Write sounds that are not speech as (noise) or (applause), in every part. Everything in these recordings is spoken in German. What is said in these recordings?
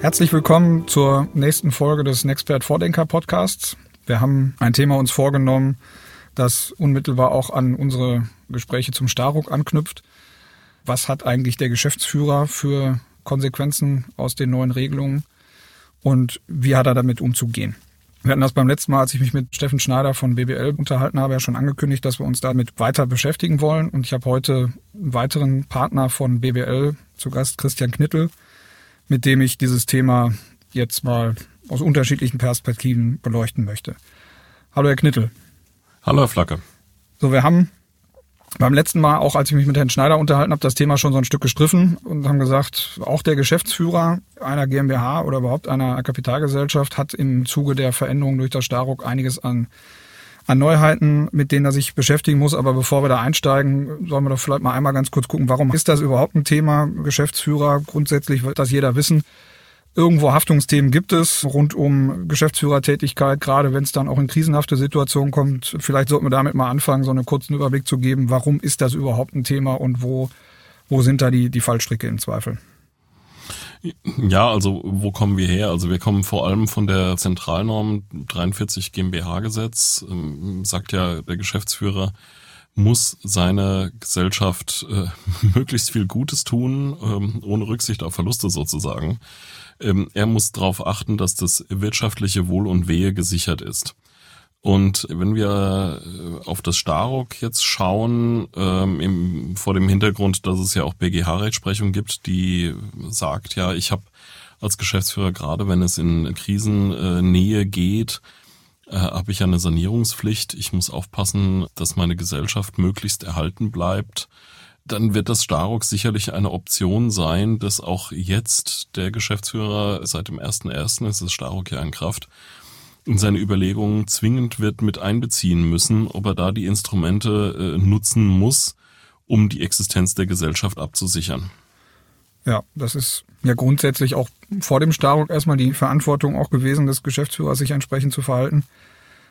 Herzlich willkommen zur nächsten Folge des Nexpert Vordenker Podcasts. Wir haben ein Thema uns vorgenommen, das unmittelbar auch an unsere Gespräche zum Staruk anknüpft. Was hat eigentlich der Geschäftsführer für Konsequenzen aus den neuen Regelungen und wie hat er damit umzugehen? Wir hatten das beim letzten Mal, als ich mich mit Steffen Schneider von BBL unterhalten habe, ja schon angekündigt, dass wir uns damit weiter beschäftigen wollen. Und ich habe heute einen weiteren Partner von BBL zu Gast, Christian Knittel, mit dem ich dieses Thema jetzt mal aus unterschiedlichen Perspektiven beleuchten möchte. Hallo, Herr Knittel. Hallo, Herr Flacke. So, wir haben beim letzten Mal, auch als ich mich mit Herrn Schneider unterhalten habe, das Thema schon so ein Stück gestriffen und haben gesagt, auch der Geschäftsführer einer GmbH oder überhaupt einer Kapitalgesellschaft hat im Zuge der Veränderung durch das Staruk einiges an, an Neuheiten, mit denen er sich beschäftigen muss. Aber bevor wir da einsteigen, sollen wir doch vielleicht mal einmal ganz kurz gucken, warum ist das überhaupt ein Thema? Geschäftsführer, grundsätzlich wird das jeder wissen. Irgendwo Haftungsthemen gibt es rund um Geschäftsführertätigkeit, gerade wenn es dann auch in krisenhafte Situationen kommt. Vielleicht sollten wir damit mal anfangen, so einen kurzen Überblick zu geben, warum ist das überhaupt ein Thema und wo, wo sind da die, die Fallstricke im Zweifel? Ja, also wo kommen wir her? Also wir kommen vor allem von der Zentralnorm 43 GmbH-Gesetz, ähm, sagt ja der Geschäftsführer, muss seine Gesellschaft äh, (laughs) möglichst viel Gutes tun, ähm, ohne Rücksicht auf Verluste sozusagen. Ähm, er muss darauf achten, dass das wirtschaftliche Wohl und Wehe gesichert ist. Und wenn wir äh, auf das Staruk jetzt schauen, ähm, im, vor dem Hintergrund, dass es ja auch BGH-Rechtsprechung gibt, die sagt, ja, ich habe als Geschäftsführer, gerade wenn es in Krisennähe geht, äh, habe ich eine Sanierungspflicht. Ich muss aufpassen, dass meine Gesellschaft möglichst erhalten bleibt dann wird das Staruk sicherlich eine Option sein, dass auch jetzt der Geschäftsführer seit dem 1.1. ist das Staruk ja in Kraft, in seine Überlegungen zwingend wird mit einbeziehen müssen, ob er da die Instrumente äh, nutzen muss, um die Existenz der Gesellschaft abzusichern. Ja, das ist ja grundsätzlich auch vor dem Staruk erstmal die Verantwortung auch gewesen des Geschäftsführers, sich entsprechend zu verhalten.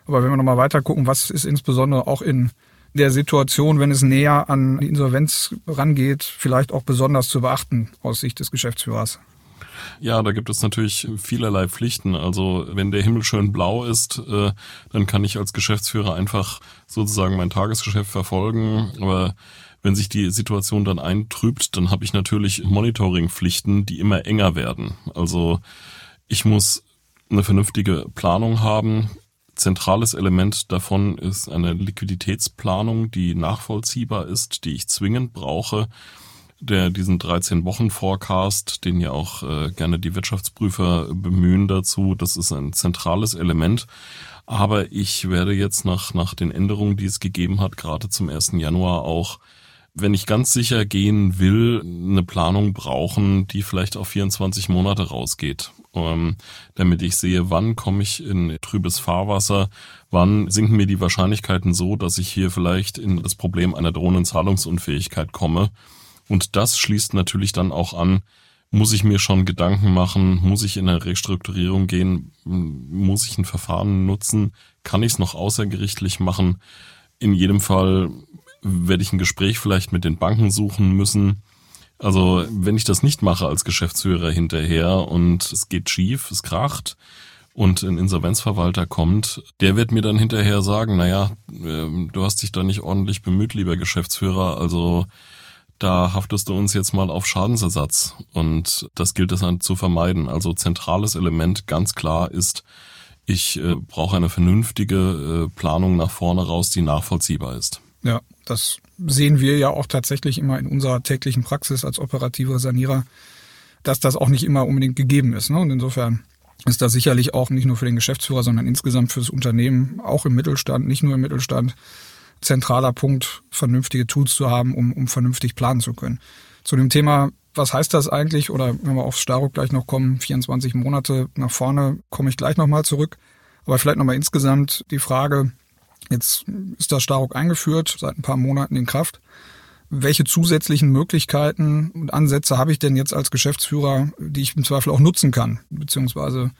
Aber wenn wir nochmal weiter gucken, was ist insbesondere auch in der Situation, wenn es näher an die Insolvenz rangeht, vielleicht auch besonders zu beachten aus Sicht des Geschäftsführers? Ja, da gibt es natürlich vielerlei Pflichten. Also wenn der Himmel schön blau ist, äh, dann kann ich als Geschäftsführer einfach sozusagen mein Tagesgeschäft verfolgen. Aber wenn sich die Situation dann eintrübt, dann habe ich natürlich Monitoringpflichten, die immer enger werden. Also ich muss eine vernünftige Planung haben zentrales Element davon ist eine Liquiditätsplanung, die nachvollziehbar ist, die ich zwingend brauche. Der diesen 13 Wochen Forecast, den ja auch äh, gerne die Wirtschaftsprüfer bemühen dazu, das ist ein zentrales Element. Aber ich werde jetzt nach, nach den Änderungen, die es gegeben hat, gerade zum 1. Januar auch wenn ich ganz sicher gehen will, eine Planung brauchen, die vielleicht auf 24 Monate rausgeht, ähm, damit ich sehe, wann komme ich in trübes Fahrwasser, wann sinken mir die Wahrscheinlichkeiten so, dass ich hier vielleicht in das Problem einer drohenden Zahlungsunfähigkeit komme. Und das schließt natürlich dann auch an, muss ich mir schon Gedanken machen, muss ich in eine Restrukturierung gehen, muss ich ein Verfahren nutzen, kann ich es noch außergerichtlich machen. In jedem Fall werde ich ein Gespräch vielleicht mit den Banken suchen müssen. Also wenn ich das nicht mache als Geschäftsführer hinterher und es geht schief, es kracht und ein Insolvenzverwalter kommt, der wird mir dann hinterher sagen, naja, ähm, du hast dich da nicht ordentlich bemüht, lieber Geschäftsführer, also da haftest du uns jetzt mal auf Schadensersatz. Und das gilt es dann zu vermeiden. Also zentrales Element ganz klar ist, ich äh, brauche eine vernünftige äh, Planung nach vorne raus, die nachvollziehbar ist. Ja, das sehen wir ja auch tatsächlich immer in unserer täglichen Praxis als operative Sanierer, dass das auch nicht immer unbedingt gegeben ist. Ne? Und insofern ist das sicherlich auch nicht nur für den Geschäftsführer, sondern insgesamt für das Unternehmen, auch im Mittelstand, nicht nur im Mittelstand, zentraler Punkt, vernünftige Tools zu haben, um, um vernünftig planen zu können. Zu dem Thema, was heißt das eigentlich? Oder wenn wir aufs Staruk gleich noch kommen, 24 Monate nach vorne, komme ich gleich nochmal zurück. Aber vielleicht nochmal insgesamt die Frage, Jetzt ist das Staruk eingeführt, seit ein paar Monaten in Kraft. Welche zusätzlichen Möglichkeiten und Ansätze habe ich denn jetzt als Geschäftsführer, die ich im Zweifel auch nutzen kann? Beziehungsweise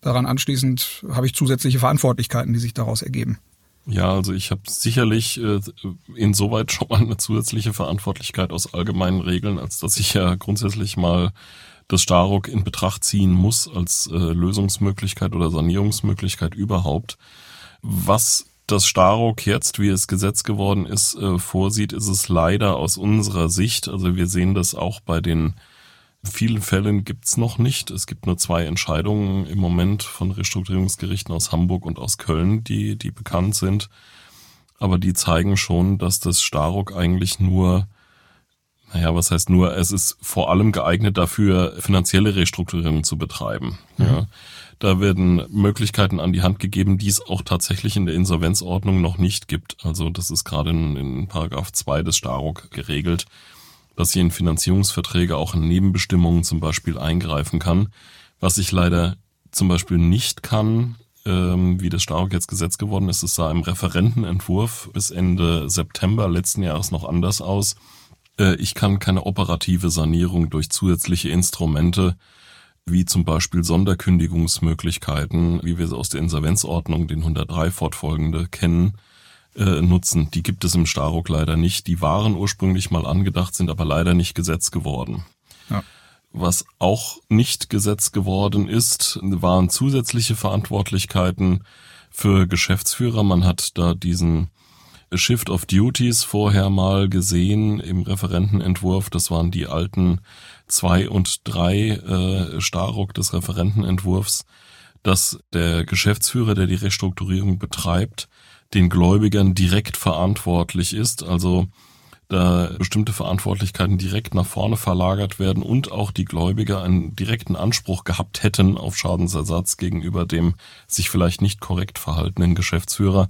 daran anschließend habe ich zusätzliche Verantwortlichkeiten, die sich daraus ergeben. Ja, also ich habe sicherlich äh, insoweit schon mal eine zusätzliche Verantwortlichkeit aus allgemeinen Regeln, als dass ich ja grundsätzlich mal das Starock in Betracht ziehen muss als äh, Lösungsmöglichkeit oder Sanierungsmöglichkeit überhaupt. Was das Starock jetzt, wie es Gesetz geworden ist, äh, vorsieht, ist es leider aus unserer Sicht, also wir sehen das auch bei den vielen Fällen gibt's noch nicht. Es gibt nur zwei Entscheidungen im Moment von Restrukturierungsgerichten aus Hamburg und aus Köln, die, die bekannt sind. Aber die zeigen schon, dass das Starock eigentlich nur naja, was heißt nur, es ist vor allem geeignet dafür, finanzielle Restrukturierung zu betreiben. Mhm. Ja. Da werden Möglichkeiten an die Hand gegeben, die es auch tatsächlich in der Insolvenzordnung noch nicht gibt. Also das ist gerade in, in Paragraph 2 des Starock geregelt, dass sie in Finanzierungsverträge auch in Nebenbestimmungen zum Beispiel eingreifen kann. Was ich leider zum Beispiel nicht kann, ähm, wie das Starock jetzt Gesetz geworden ist, es sah im Referentenentwurf bis Ende September letzten Jahres noch anders aus äh, ich kann keine operative Sanierung durch zusätzliche Instrumente wie zum Beispiel Sonderkündigungsmöglichkeiten, wie wir sie aus der Insolvenzordnung, den 103 fortfolgende, kennen, äh, nutzen. Die gibt es im Starock leider nicht. Die waren ursprünglich mal angedacht, sind aber leider nicht Gesetz geworden. Ja. Was auch nicht Gesetz geworden ist, waren zusätzliche Verantwortlichkeiten für Geschäftsführer. Man hat da diesen Shift of Duties vorher mal gesehen im Referentenentwurf. Das waren die alten zwei und drei äh, Starock des Referentenentwurfs, dass der Geschäftsführer, der die Restrukturierung betreibt, den Gläubigern direkt verantwortlich ist. Also da bestimmte Verantwortlichkeiten direkt nach vorne verlagert werden und auch die Gläubiger einen direkten Anspruch gehabt hätten auf Schadensersatz gegenüber dem sich vielleicht nicht korrekt verhaltenen Geschäftsführer.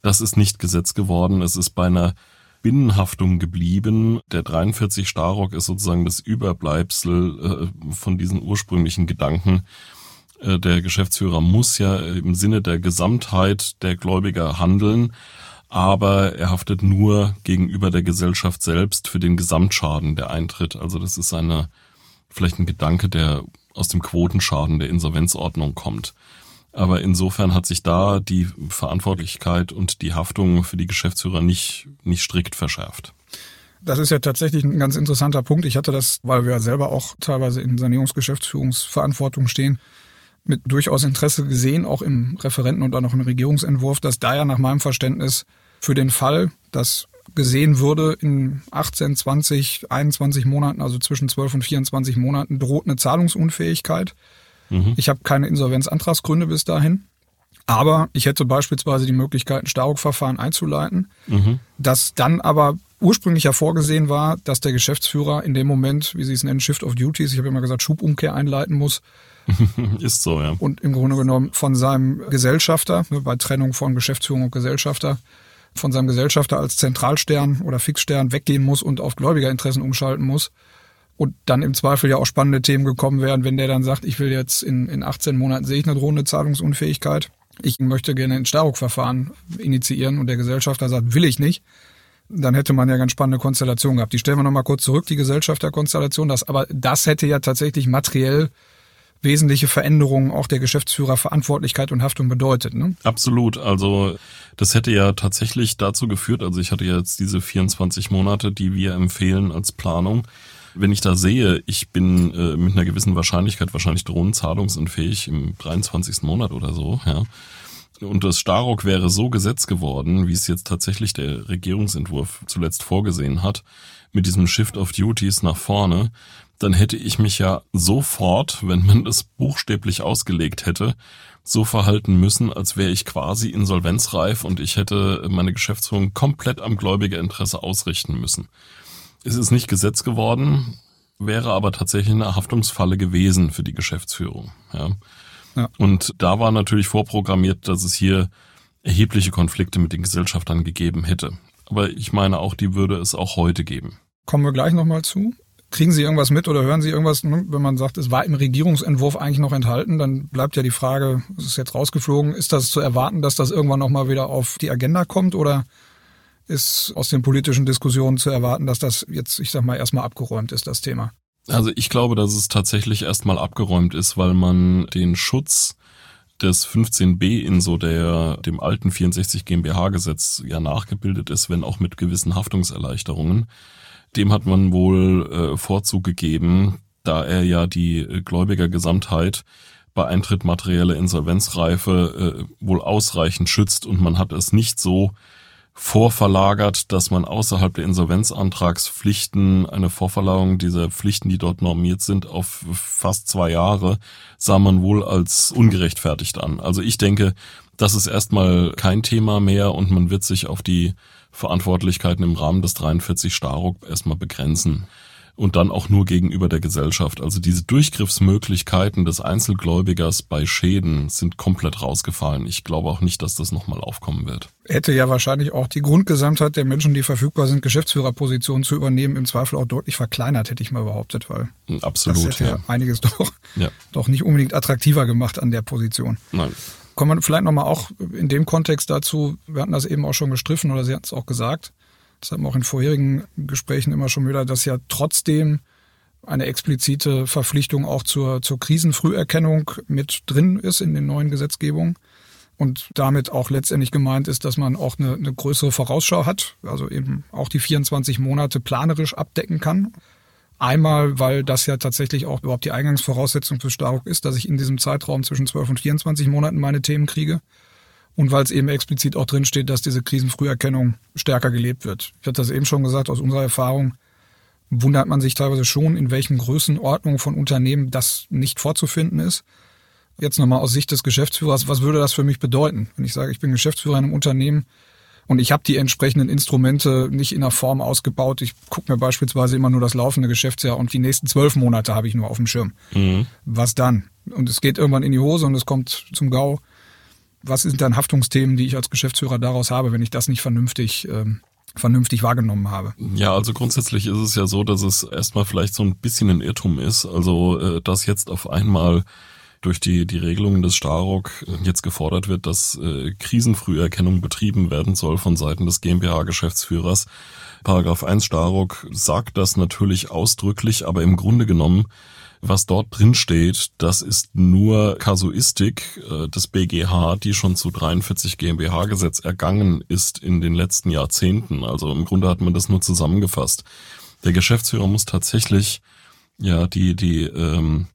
Das ist nicht Gesetz geworden. Es ist bei einer Binnenhaftung geblieben. Der 43 Starock ist sozusagen das Überbleibsel äh, von diesen ursprünglichen Gedanken. Äh, der Geschäftsführer muss ja im Sinne der Gesamtheit der Gläubiger handeln, aber er haftet nur gegenüber der Gesellschaft selbst für den Gesamtschaden, der eintritt. Also das ist eine, vielleicht ein Gedanke, der aus dem Quotenschaden der Insolvenzordnung kommt. Aber insofern hat sich da die Verantwortlichkeit und die Haftung für die Geschäftsführer nicht, nicht strikt verschärft. Das ist ja tatsächlich ein ganz interessanter Punkt. Ich hatte das, weil wir selber auch teilweise in Sanierungsgeschäftsführungsverantwortung stehen, mit durchaus Interesse gesehen, auch im Referenten und auch noch im Regierungsentwurf, dass da ja nach meinem Verständnis für den Fall, dass gesehen würde, in 18, 20, 21 Monaten, also zwischen 12 und 24 Monaten, droht eine Zahlungsunfähigkeit Mhm. Ich habe keine Insolvenzantragsgründe bis dahin. Aber ich hätte beispielsweise die Möglichkeit, ein Staruk-Verfahren einzuleiten, mhm. das dann aber ursprünglich ja vorgesehen war, dass der Geschäftsführer in dem Moment, wie Sie es nennen, Shift of Duties, ich habe immer gesagt, Schubumkehr einleiten muss. (laughs) Ist so, ja. Und im Grunde genommen von seinem Gesellschafter, ne, bei Trennung von Geschäftsführung und Gesellschafter, von seinem Gesellschafter als Zentralstern oder Fixstern weggehen muss und auf Gläubigerinteressen umschalten muss und dann im Zweifel ja auch spannende Themen gekommen wären, wenn der dann sagt, ich will jetzt in, in 18 Monaten sehe ich eine drohende Zahlungsunfähigkeit. Ich möchte gerne ein Starruk-Verfahren initiieren und der Gesellschafter sagt, will ich nicht. Dann hätte man ja ganz spannende Konstellationen gehabt. Die stellen wir nochmal kurz zurück, die Gesellschafterkonstellation. Das, aber das hätte ja tatsächlich materiell wesentliche Veränderungen auch der Geschäftsführerverantwortlichkeit und Haftung bedeutet. Ne? Absolut. Also das hätte ja tatsächlich dazu geführt, also ich hatte jetzt diese 24 Monate, die wir empfehlen als Planung wenn ich da sehe, ich bin äh, mit einer gewissen Wahrscheinlichkeit wahrscheinlich drohenzahlungsunfähig im 23. Monat oder so, ja. Und das Starock wäre so gesetzt geworden, wie es jetzt tatsächlich der Regierungsentwurf zuletzt vorgesehen hat, mit diesem Shift of Duties nach vorne, dann hätte ich mich ja sofort, wenn man das buchstäblich ausgelegt hätte, so verhalten müssen, als wäre ich quasi insolvenzreif und ich hätte meine Geschäftsführung komplett am Gläubigerinteresse ausrichten müssen. Es ist nicht Gesetz geworden, wäre aber tatsächlich eine Haftungsfalle gewesen für die Geschäftsführung. Ja. ja. Und da war natürlich vorprogrammiert, dass es hier erhebliche Konflikte mit den Gesellschaftern gegeben hätte. Aber ich meine auch, die würde es auch heute geben. Kommen wir gleich nochmal zu. Kriegen Sie irgendwas mit oder hören Sie irgendwas, ne? wenn man sagt, es war im Regierungsentwurf eigentlich noch enthalten, dann bleibt ja die Frage, es ist jetzt rausgeflogen, ist das zu erwarten, dass das irgendwann nochmal wieder auf die Agenda kommt oder ist aus den politischen Diskussionen zu erwarten, dass das jetzt, ich sag mal, erstmal abgeräumt ist, das Thema. Also ich glaube, dass es tatsächlich erstmal abgeräumt ist, weil man den Schutz des 15b in so der dem alten 64 GmbH Gesetz ja nachgebildet ist, wenn auch mit gewissen Haftungserleichterungen. Dem hat man wohl äh, Vorzug gegeben, da er ja die Gläubigergesamtheit bei Eintritt materielle Insolvenzreife äh, wohl ausreichend schützt und man hat es nicht so vorverlagert, dass man außerhalb der Insolvenzantragspflichten eine Vorverlagerung dieser Pflichten, die dort normiert sind, auf fast zwei Jahre, sah man wohl als ungerechtfertigt an. Also ich denke, das ist erstmal kein Thema mehr und man wird sich auf die Verantwortlichkeiten im Rahmen des 43 Staruk erstmal begrenzen und dann auch nur gegenüber der Gesellschaft. Also diese Durchgriffsmöglichkeiten des Einzelgläubigers bei Schäden sind komplett rausgefallen. Ich glaube auch nicht, dass das nochmal aufkommen wird. Hätte ja wahrscheinlich auch die Grundgesamtheit der Menschen, die verfügbar sind, Geschäftsführerpositionen zu übernehmen, im Zweifel auch deutlich verkleinert, hätte ich mal behauptet, weil Absolut, das hätte ja. einiges doch, Ja. doch nicht unbedingt attraktiver gemacht an der Position. Nein. Kommen wir vielleicht nochmal auch in dem Kontext dazu, wir hatten das eben auch schon gestriffen oder Sie hatten es auch gesagt, das hatten wir auch in vorherigen Gesprächen immer schon wieder, dass ja trotzdem eine explizite Verpflichtung auch zur, zur Krisenfrüherkennung mit drin ist in den neuen Gesetzgebungen. Und damit auch letztendlich gemeint ist, dass man auch eine, eine größere Vorausschau hat, also eben auch die 24 Monate planerisch abdecken kann. Einmal, weil das ja tatsächlich auch überhaupt die Eingangsvoraussetzung für Staruk ist, dass ich in diesem Zeitraum zwischen 12 und 24 Monaten meine Themen kriege. Und weil es eben explizit auch drin steht, dass diese Krisenfrüherkennung stärker gelebt wird. Ich hatte das eben schon gesagt, aus unserer Erfahrung wundert man sich teilweise schon, in welchen Größenordnungen von Unternehmen das nicht vorzufinden ist. Jetzt nochmal aus Sicht des Geschäftsführers, was würde das für mich bedeuten, wenn ich sage, ich bin Geschäftsführer in einem Unternehmen und ich habe die entsprechenden Instrumente nicht in der Form ausgebaut. Ich gucke mir beispielsweise immer nur das laufende Geschäftsjahr und die nächsten zwölf Monate habe ich nur auf dem Schirm. Mhm. Was dann? Und es geht irgendwann in die Hose und es kommt zum GAU. Was sind dann Haftungsthemen, die ich als Geschäftsführer daraus habe, wenn ich das nicht vernünftig, ähm, vernünftig wahrgenommen habe? Ja, also grundsätzlich ist es ja so, dass es erstmal vielleicht so ein bisschen ein Irrtum ist. Also, äh, dass jetzt auf einmal durch die, die Regelungen des Starok jetzt gefordert wird, dass äh, Krisenfrüherkennung betrieben werden soll von Seiten des GmbH-Geschäftsführers. Paragraph 1 Starok sagt das natürlich ausdrücklich, aber im Grunde genommen was dort drin steht, das ist nur Kasuistik äh, des BGH, die schon zu 43 GmbH-Gesetz ergangen ist in den letzten Jahrzehnten. Also im Grunde hat man das nur zusammengefasst. Der Geschäftsführer muss tatsächlich ja die die ähm,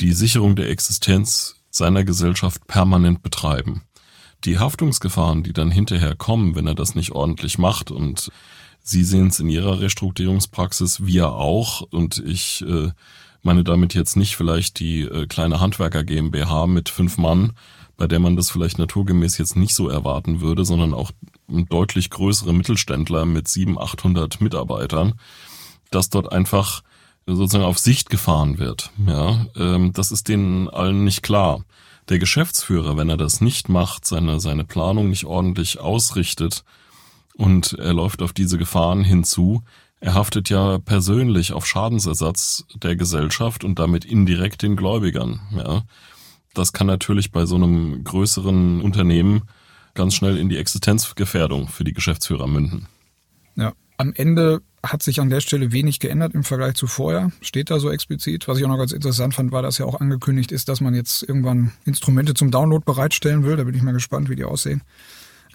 die Sicherung der Existenz seiner Gesellschaft permanent betreiben. Die Haftungsgefahren, die dann hinterher kommen, wenn er das nicht ordentlich macht und Sie sehen es in Ihrer Restrukturierungspraxis, wir auch und ich äh, meine damit jetzt nicht vielleicht die äh, kleine Handwerker GmbH mit fünf Mann, bei der man das vielleicht naturgemäß jetzt nicht so erwarten würde, sondern auch deutlich größere Mittelständler mit sieben, achthundert Mitarbeitern, dass dort einfach sozusagen auf Sicht gefahren wird. Ja, ähm, das ist denen allen nicht klar. Der Geschäftsführer, wenn er das nicht macht, seine, seine Planung nicht ordentlich ausrichtet und er läuft auf diese Gefahren hinzu, er haftet ja persönlich auf Schadensersatz der Gesellschaft und damit indirekt den Gläubigern. Ja. Das kann natürlich bei so einem größeren Unternehmen ganz schnell in die Existenzgefährdung für die Geschäftsführer münden. Ja, am Ende hat sich an der Stelle wenig geändert im Vergleich zu vorher. Steht da so explizit. Was ich auch noch ganz interessant fand, war, dass ja auch angekündigt ist, dass man jetzt irgendwann Instrumente zum Download bereitstellen will. Da bin ich mal gespannt, wie die aussehen.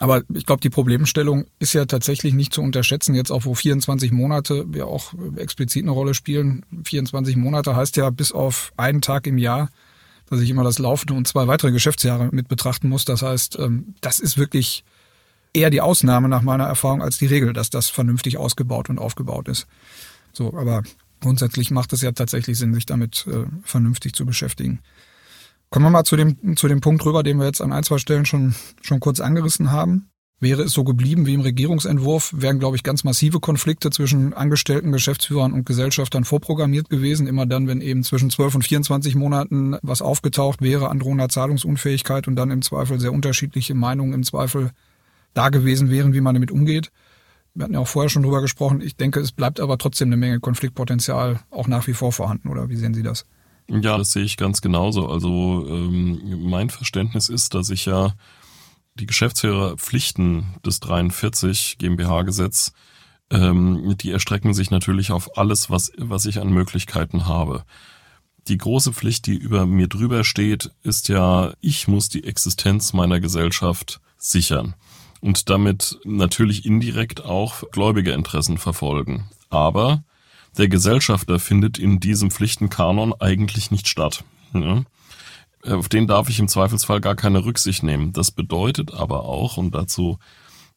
Aber ich glaube, die Problemstellung ist ja tatsächlich nicht zu unterschätzen. Jetzt auch, wo 24 Monate ja auch explizit eine Rolle spielen. 24 Monate heißt ja bis auf einen Tag im Jahr, dass ich immer das laufende und zwei weitere Geschäftsjahre mit betrachten muss. Das heißt, ähm, das ist wirklich eher die Ausnahme nach meiner Erfahrung als die Regel, dass das vernünftig ausgebaut und aufgebaut ist. So, aber grundsätzlich macht es ja tatsächlich Sinn, sich damit äh, vernünftig zu beschäftigen. Kommen wir mal zu dem, zu dem Punkt rüber, den wir jetzt an ein, zwei Stellen schon, schon kurz angerissen haben. Wäre es so geblieben wie im Regierungsentwurf, wären, glaube ich, ganz massive Konflikte zwischen Angestellten, Geschäftsführern und Gesellschaftern vorprogrammiert gewesen. Immer dann, wenn eben zwischen 12 und 24 Monaten was aufgetaucht wäre an drohender Zahlungsunfähigkeit und dann im Zweifel sehr unterschiedliche Meinungen im Zweifel da gewesen wären, wie man damit umgeht. Wir hatten ja auch vorher schon drüber gesprochen. Ich denke, es bleibt aber trotzdem eine Menge Konfliktpotenzial auch nach wie vor vorhanden, oder wie sehen Sie das? Ja, das sehe ich ganz genauso. Also ähm, mein Verständnis ist, dass ich ja die Geschäftsführerpflichten des 43 GmbH-Gesetz, ähm, die erstrecken sich natürlich auf alles, was, was ich an Möglichkeiten habe. Die große Pflicht, die über mir drüber steht, ist ja, ich muss die Existenz meiner Gesellschaft sichern und damit natürlich indirekt auch Gläubigerinteressen verfolgen. Aber der Gesellschafter findet in diesem Pflichtenkanon eigentlich nicht statt. Ja? Auf den darf ich im Zweifelsfall gar keine Rücksicht nehmen. Das bedeutet aber auch, und dazu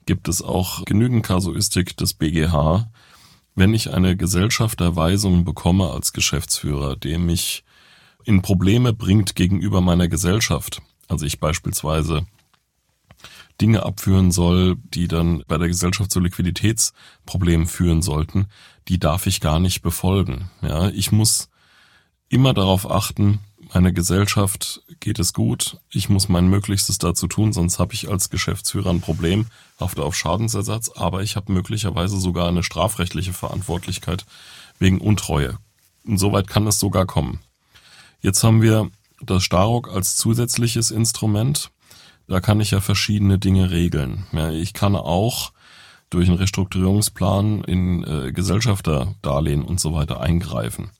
gibt es auch genügend Kasuistik des BGH, wenn ich eine Gesellschafterweisung bekomme als Geschäftsführer, der mich in Probleme bringt gegenüber meiner Gesellschaft, also ich beispielsweise Dinge abführen soll, die dann bei der Gesellschaft zu Liquiditätsproblemen führen sollten, die darf ich gar nicht befolgen. Ja, ich muss immer darauf achten, meiner Gesellschaft geht es gut, ich muss mein Möglichstes dazu tun, sonst habe ich als Geschäftsführer ein Problem, hafte auf Schadensersatz, aber ich habe möglicherweise sogar eine strafrechtliche Verantwortlichkeit wegen Untreue. Insoweit kann es sogar kommen. Jetzt haben wir das Starock als zusätzliches Instrument. Da kann ich ja verschiedene Dinge regeln. Ja, ich kann auch durch einen Restrukturierungsplan in äh, Gesellschafterdarlehen und so weiter eingreifen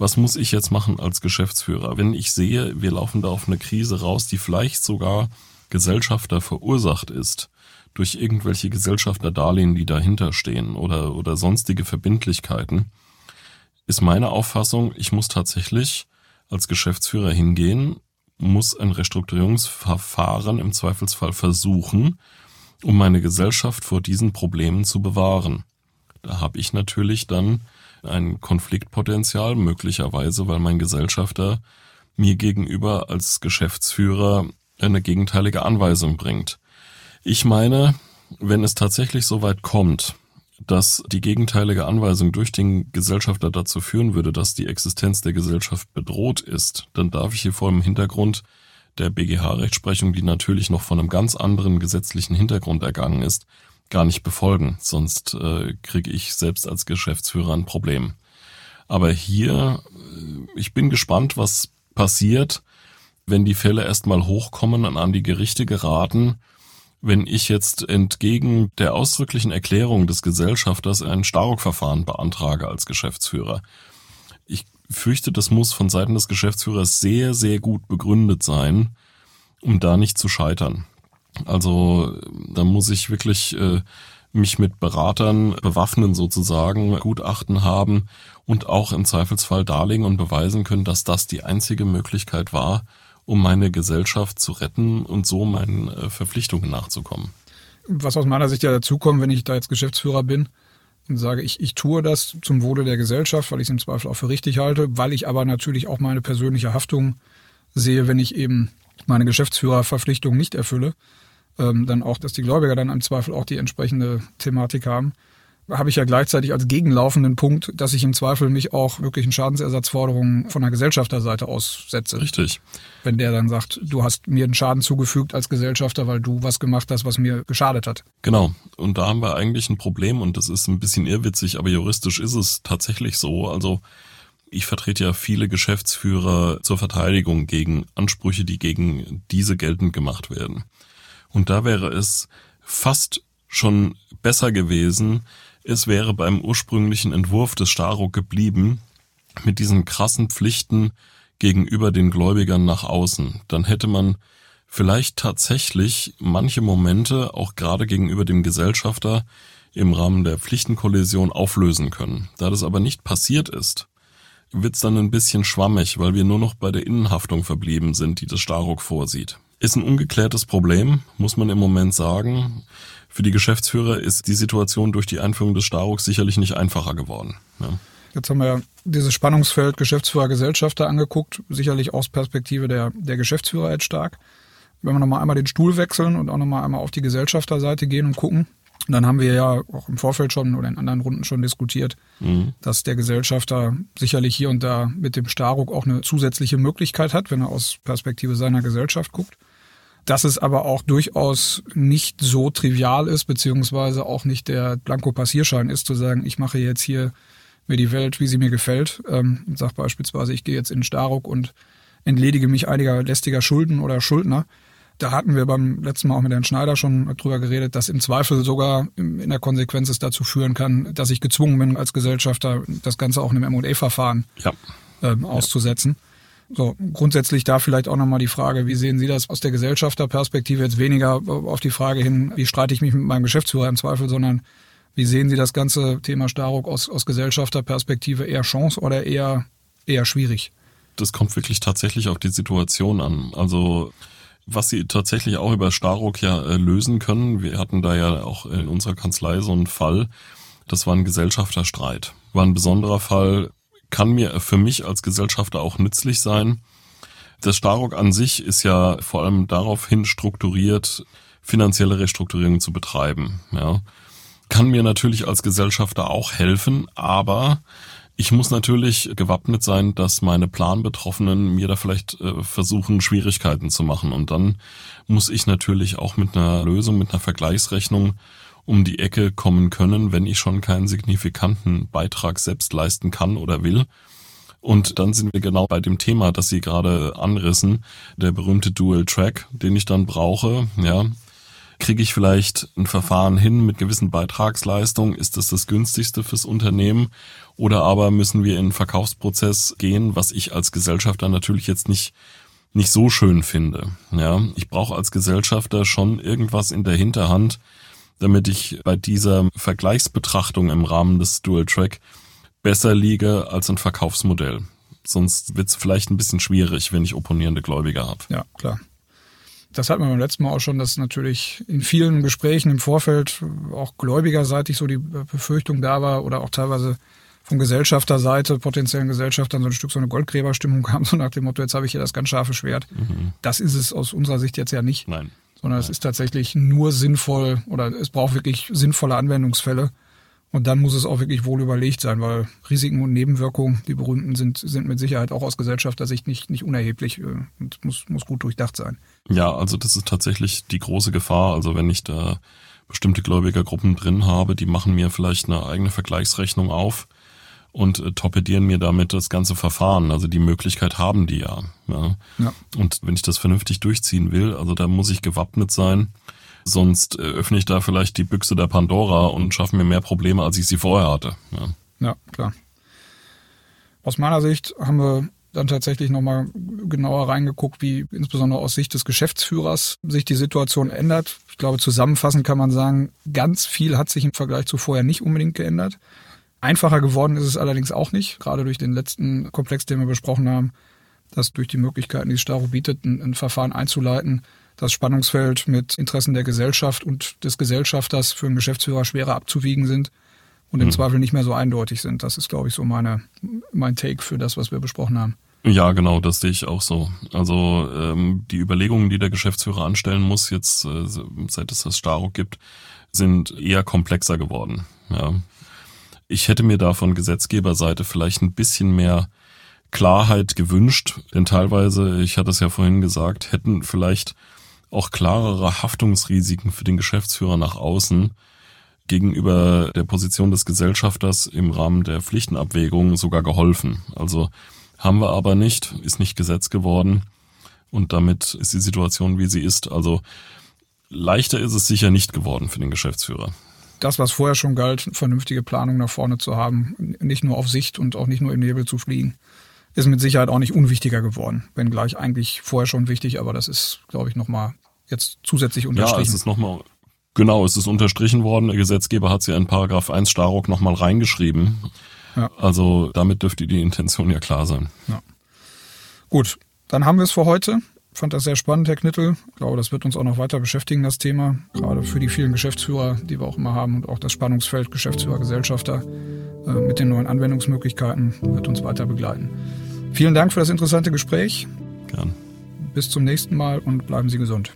was muss ich jetzt machen als Geschäftsführer? Wenn ich sehe, wir laufen da auf eine Krise raus, die vielleicht sogar Gesellschafter verursacht ist, durch irgendwelche Gesellschafterdarlehen, die dahinter stehen oder, oder sonstige Verbindlichkeiten, ist meine Auffassung, ich muss tatsächlich als Geschäftsführer hingehen, muss ein Restrukturierungsverfahren im Zweifelsfall versuchen, um meine Gesellschaft vor diesen Problemen zu bewahren. Da habe ich natürlich dann ein Konfliktpotenzial, möglicherweise, weil mein Gesellschafter mir gegenüber als Geschäftsführer eine gegenteilige Anweisung bringt. Ich meine, wenn es tatsächlich so weit kommt, dass die gegenteilige Anweisung durch den Gesellschafter dazu führen würde, dass die Existenz der Gesellschaft bedroht ist, dann darf ich hier vor dem Hintergrund der BGH-Rechtsprechung, die natürlich noch von einem ganz anderen gesetzlichen Hintergrund ergangen ist, gar nicht befolgen, sonst äh, kriege ich selbst als Geschäftsführer ein Problem. Aber hier, äh, ich bin gespannt, was passiert, wenn die Fälle erstmal hochkommen und an die Gerichte geraten, wenn ich jetzt entgegen der ausdrücklichen Erklärung des Gesellschafters ein Staruk-Verfahren beantrage als Geschäftsführer. Ich fürchte, das muss von Seiten des Geschäftsführers sehr, sehr gut begründet sein, um da nicht zu scheitern. Also da muss ich wirklich äh, mich mit Beratern bewaffnen sozusagen, Gutachten haben und auch im Zweifelsfall darlegen und beweisen können, dass das die einzige Möglichkeit war, um meine Gesellschaft zu retten und so meinen äh, Verpflichtungen nachzukommen. Was aus meiner Sicht ja dazukommt, wenn ich da jetzt Geschäftsführer bin und sage, ich, ich tue das zum Wohle der Gesellschaft, weil ich es im Zweifel auch für richtig halte, weil ich aber natürlich auch meine persönliche Haftung sehe, wenn ich eben meine Geschäftsführerverpflichtung nicht erfülle, ähm, dann auch, dass die Gläubiger dann im Zweifel auch die entsprechende Thematik haben, habe ich ja gleichzeitig als gegenlaufenden Punkt, dass ich im Zweifel mich auch wirklichen Schadensersatzforderungen von der Gesellschafterseite aussetze. Richtig. Wenn der dann sagt, du hast mir einen Schaden zugefügt als Gesellschafter, weil du was gemacht hast, was mir geschadet hat. Genau. Und da haben wir eigentlich ein Problem und das ist ein bisschen irrwitzig, aber juristisch ist es tatsächlich so. Also ich vertrete ja viele Geschäftsführer zur Verteidigung gegen Ansprüche, die gegen diese geltend gemacht werden. Und da wäre es fast schon besser gewesen, es wäre beim ursprünglichen Entwurf des Starock geblieben, mit diesen krassen Pflichten gegenüber den Gläubigern nach außen. Dann hätte man vielleicht tatsächlich manche Momente auch gerade gegenüber dem Gesellschafter im Rahmen der Pflichtenkollision auflösen können. Da das aber nicht passiert ist, wird's dann ein bisschen schwammig, weil wir nur noch bei der Innenhaftung verblieben sind, die das Starock vorsieht. Ist ein ungeklärtes Problem, muss man im Moment sagen. Für die Geschäftsführer ist die Situation durch die Einführung des Staroks sicherlich nicht einfacher geworden. Ja. Jetzt haben wir dieses Spannungsfeld Geschäftsführer-Gesellschafter angeguckt, sicherlich aus Perspektive der, der Geschäftsführer jetzt stark. Wenn wir nochmal einmal den Stuhl wechseln und auch nochmal einmal auf die Gesellschafterseite gehen und gucken, dann haben wir ja auch im Vorfeld schon oder in anderen Runden schon diskutiert, mhm. dass der Gesellschafter sicherlich hier und da mit dem Staruk auch eine zusätzliche Möglichkeit hat, wenn er aus Perspektive seiner Gesellschaft guckt dass es aber auch durchaus nicht so trivial ist, beziehungsweise auch nicht der Blanko-Passierschein ist, zu sagen, ich mache jetzt hier mir die Welt, wie sie mir gefällt. Ähm, sag beispielsweise, ich gehe jetzt in Staruk und entledige mich einiger lästiger Schulden oder Schuldner. Da hatten wir beim letzten Mal auch mit Herrn Schneider schon drüber geredet, dass im Zweifel sogar in der Konsequenz es dazu führen kann, dass ich gezwungen bin, als Gesellschafter das Ganze auch in einem M&A-Verfahren ja. ähm, auszusetzen. Ja. So, grundsätzlich da vielleicht auch nochmal die Frage, wie sehen Sie das aus der Gesellschafterperspektive jetzt weniger auf die Frage hin, wie streite ich mich mit meinem Geschäftsführer im Zweifel, sondern Wie sehen Sie das ganze Thema Staruk aus, aus Gesellschafterperspektive? Eher Chance oder eher, eher schwierig? Das kommt wirklich tatsächlich auf die Situation an. Also was sie tatsächlich auch über Staruk ja äh, lösen können, wir hatten da ja auch in unserer Kanzlei so einen Fall, das war ein Gesellschafterstreit. War ein besonderer Fall, kann mir für mich als Gesellschafter auch nützlich sein. Das Staruk an sich ist ja vor allem daraufhin strukturiert, finanzielle Restrukturierung zu betreiben. Ja. Kann mir natürlich als Gesellschafter auch helfen, aber ich muss natürlich gewappnet sein, dass meine Planbetroffenen mir da vielleicht äh, versuchen, Schwierigkeiten zu machen. Und dann muss ich natürlich auch mit einer Lösung, mit einer Vergleichsrechnung um die Ecke kommen können, wenn ich schon keinen signifikanten Beitrag selbst leisten kann oder will. Und dann sind wir genau bei dem Thema, das Sie gerade anrissen, der berühmte Dual Track, den ich dann brauche, ja. Kriege ich vielleicht ein Verfahren hin mit gewissen Beitragsleistungen? Ist das das günstigste fürs Unternehmen? Oder aber müssen wir in einen Verkaufsprozess gehen, was ich als Gesellschafter natürlich jetzt nicht nicht so schön finde. Ja, ich brauche als Gesellschafter schon irgendwas in der Hinterhand, damit ich bei dieser Vergleichsbetrachtung im Rahmen des Dual Track besser liege als ein Verkaufsmodell. Sonst wird es vielleicht ein bisschen schwierig, wenn ich opponierende Gläubiger habe. Ja, klar. Das hatten wir beim letzten Mal auch schon, dass natürlich in vielen Gesprächen im Vorfeld auch gläubigerseitig so die Befürchtung da war oder auch teilweise von Gesellschafterseite, potenziellen Gesellschaftern so ein Stück so eine Goldgräberstimmung kam, (laughs) so nach dem Motto, jetzt habe ich hier das ganz scharfe Schwert. Mhm. Das ist es aus unserer Sicht jetzt ja nicht. Nein. Sondern es ist tatsächlich nur sinnvoll oder es braucht wirklich sinnvolle Anwendungsfälle. Und dann muss es auch wirklich wohl überlegt sein, weil Risiken und Nebenwirkungen, die berühmten, sind, sind mit Sicherheit auch aus Gesellschaftersicht nicht, nicht unerheblich äh, und muss, muss gut durchdacht sein. Ja, also das ist tatsächlich die große Gefahr. Also wenn ich da bestimmte Gläubigergruppen drin habe, die machen mir vielleicht eine eigene Vergleichsrechnung auf und äh, torpedieren mir damit das ganze Verfahren. Also die Möglichkeit haben die ja, ja. ja. Und wenn ich das vernünftig durchziehen will, also da muss ich gewappnet sein Sonst äh, öffne ich da vielleicht die Büchse der Pandora und schaffe mir mehr Probleme, als ich sie vorher hatte. Ja, ja klar. Aus meiner Sicht haben wir dann tatsächlich nochmal genauer reingeguckt, wie insbesondere aus Sicht des Geschäftsführers sich die Situation ändert. Ich glaube, zusammenfassend kann man sagen, ganz viel hat sich im Vergleich zu vorher nicht unbedingt geändert. Einfacher geworden ist es allerdings auch nicht, gerade durch den letzten Komplex, den wir besprochen haben, dass durch die Möglichkeiten, die Staro bietet, ein, ein Verfahren einzuleiten, das Spannungsfeld mit Interessen der Gesellschaft und des Gesellschafters für einen Geschäftsführer schwerer abzuwiegen sind und im mhm. Zweifel nicht mehr so eindeutig sind. Das ist, glaube ich, so meine, mein Take für das, was wir besprochen haben. Ja, genau, das sehe ich auch so. Also ähm, die Überlegungen, die der Geschäftsführer anstellen muss, jetzt äh, seit es das Staruk gibt, sind eher komplexer geworden. Ja. Ich hätte mir da von Gesetzgeberseite vielleicht ein bisschen mehr Klarheit gewünscht, denn teilweise, ich hatte es ja vorhin gesagt, hätten vielleicht auch klarere Haftungsrisiken für den Geschäftsführer nach außen gegenüber der Position des Gesellschafters im Rahmen der Pflichtenabwägung sogar geholfen. Also haben wir aber nicht, ist nicht Gesetz geworden und damit ist die Situation, wie sie ist. Also leichter ist es sicher nicht geworden für den Geschäftsführer. Das, was vorher schon galt, vernünftige Planung nach vorne zu haben, nicht nur auf Sicht und auch nicht nur im Nebel zu fliegen ist mit Sicherheit auch nicht unwichtiger geworden. Wenngleich eigentlich vorher schon wichtig, aber das ist, glaube ich, nochmal jetzt zusätzlich unterstrichen. Ja, es ist nochmal, genau, es ist unterstrichen worden. Der Gesetzgeber hat sie in Paragraph 1 Staruk nochmal reingeschrieben. Ja. Also damit dürfte die Intention ja klar sein. Ja. Gut, dann haben wir es für heute. Ich fand das sehr spannend, Herr Knittel. Ich glaube, das wird uns auch noch weiter beschäftigen, das Thema. Gerade für die vielen Geschäftsführer, die wir auch immer haben und auch das Spannungsfeld Geschäftsführer, Gesellschafter äh, mit den neuen Anwendungsmöglichkeiten wird uns weiter begleiten. Vielen Dank für das interessante Gespräch. Gern. Bis zum nächsten Mal und bleiben Sie gesund.